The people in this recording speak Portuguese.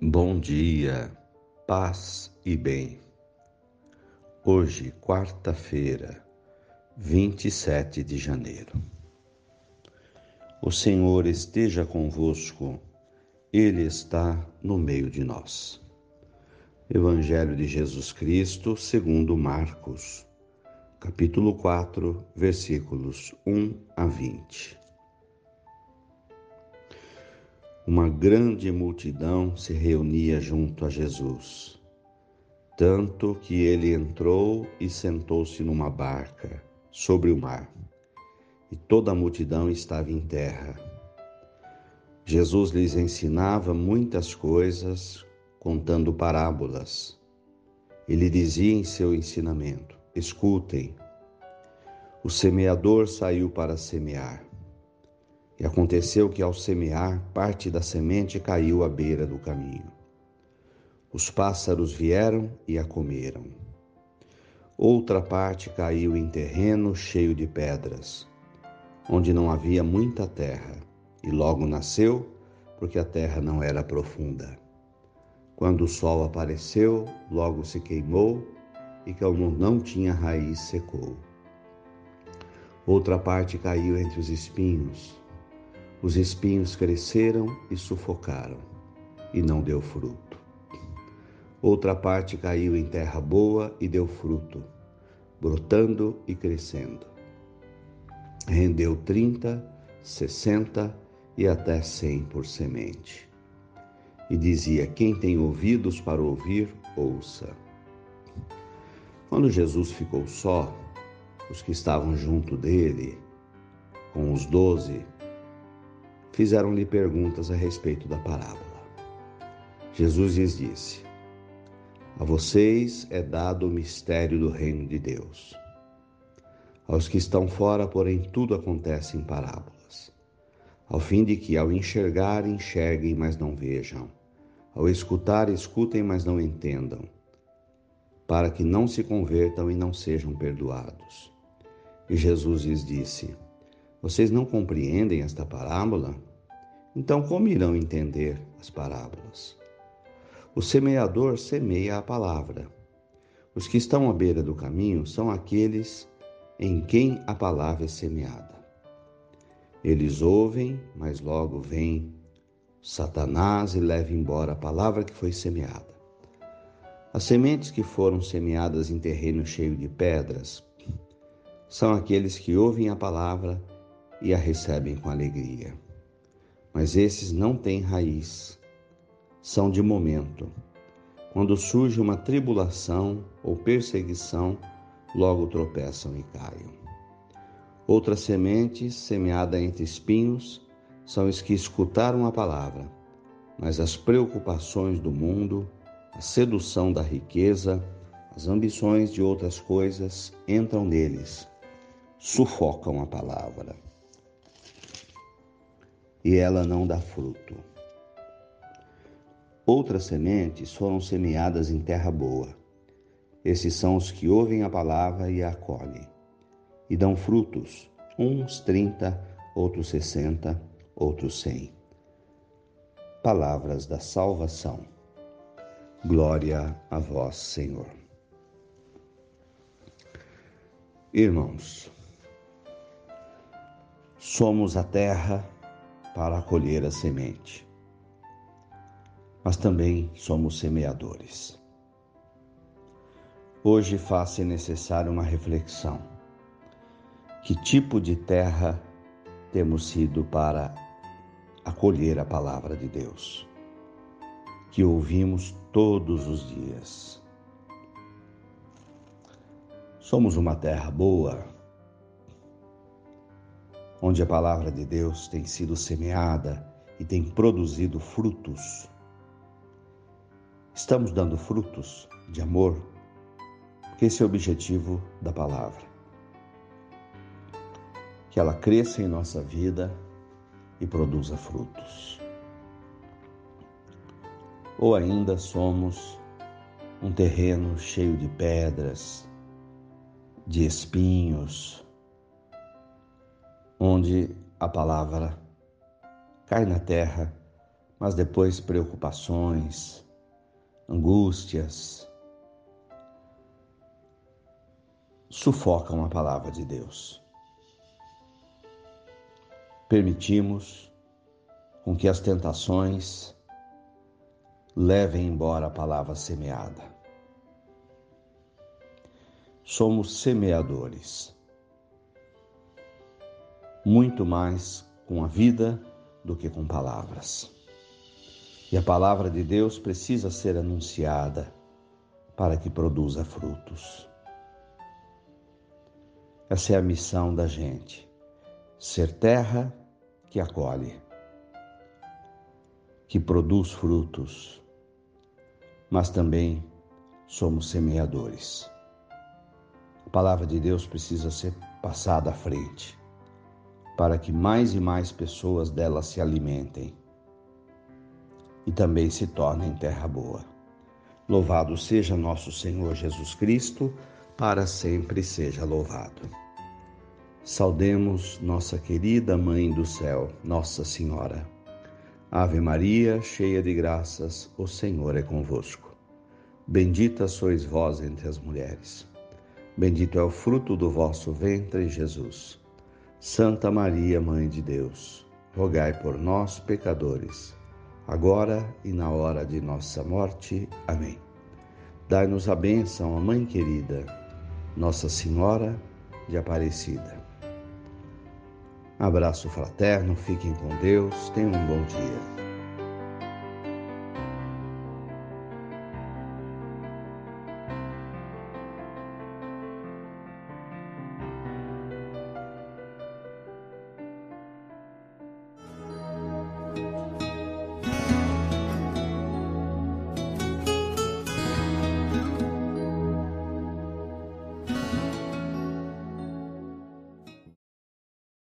Bom dia, paz e bem. Hoje, quarta-feira, 27 de janeiro. O Senhor esteja convosco, Ele está no meio de nós. Evangelho de Jesus Cristo, segundo Marcos, capítulo 4, versículos 1 a 20. Uma grande multidão se reunia junto a Jesus, tanto que ele entrou e sentou-se numa barca sobre o mar, e toda a multidão estava em terra. Jesus lhes ensinava muitas coisas, contando parábolas. Ele dizia em seu ensinamento: Escutem, o semeador saiu para semear. Aconteceu que, ao semear, parte da semente caiu à beira do caminho. Os pássaros vieram e a comeram. Outra parte caiu em terreno cheio de pedras, onde não havia muita terra, e logo nasceu, porque a terra não era profunda. Quando o sol apareceu, logo se queimou, e como não tinha raiz, secou. Outra parte caiu entre os espinhos, os espinhos cresceram e sufocaram, e não deu fruto. Outra parte caiu em terra boa e deu fruto, brotando e crescendo. Rendeu trinta, sessenta e até cem por semente. E dizia: Quem tem ouvidos para ouvir, ouça. Quando Jesus ficou só, os que estavam junto dele, com os doze, fizeram-lhe perguntas a respeito da parábola. Jesus lhes disse: A vocês é dado o mistério do reino de Deus. Aos que estão fora, porém, tudo acontece em parábolas, ao fim de que, ao enxergar, enxerguem, mas não vejam, ao escutar, escutem, mas não entendam, para que não se convertam e não sejam perdoados. E Jesus lhes disse: Vocês não compreendem esta parábola? Então, como irão entender as parábolas? O semeador semeia a palavra. Os que estão à beira do caminho são aqueles em quem a palavra é semeada. Eles ouvem, mas logo vem Satanás e leva embora a palavra que foi semeada. As sementes que foram semeadas em terreno cheio de pedras são aqueles que ouvem a palavra e a recebem com alegria mas esses não têm raiz, são de momento. Quando surge uma tribulação ou perseguição, logo tropeçam e caem. Outras sementes, semeada entre espinhos, são os que escutaram a palavra, mas as preocupações do mundo, a sedução da riqueza, as ambições de outras coisas entram neles, sufocam a palavra e ela não dá fruto. Outras sementes foram semeadas em terra boa. Esses são os que ouvem a palavra e a acolhem, e dão frutos, uns trinta, outros sessenta, outros cem. Palavras da salvação. Glória a vós, Senhor. Irmãos, somos a terra para acolher a semente. Mas também somos semeadores. Hoje faz-se necessária uma reflexão. Que tipo de terra temos sido para acolher a palavra de Deus, que ouvimos todos os dias? Somos uma terra boa, onde a palavra de Deus tem sido semeada e tem produzido frutos. Estamos dando frutos de amor, porque esse é o objetivo da palavra. Que ela cresça em nossa vida e produza frutos. Ou ainda somos um terreno cheio de pedras, de espinhos, onde a palavra cai na terra, mas depois preocupações, angústias, sufocam a palavra de Deus. Permitimos com que as tentações levem embora a palavra semeada. Somos semeadores, muito mais com a vida do que com palavras. E a palavra de Deus precisa ser anunciada para que produza frutos. Essa é a missão da gente: ser terra que acolhe, que produz frutos, mas também somos semeadores. A palavra de Deus precisa ser passada à frente, para que mais e mais pessoas dela se alimentem e também se tornem terra boa. Louvado seja nosso Senhor Jesus Cristo, para sempre seja louvado. Saudemos nossa querida Mãe do Céu, Nossa Senhora. Ave Maria, cheia de graças, o Senhor é convosco. Bendita sois vós entre as mulheres. Bendito é o fruto do vosso ventre, Jesus. Santa Maria, Mãe de Deus, rogai por nós, pecadores, agora e na hora de nossa morte. Amém. Dai-nos a bênção, a Mãe querida, Nossa Senhora de Aparecida. Abraço fraterno, fiquem com Deus, tenham um bom dia.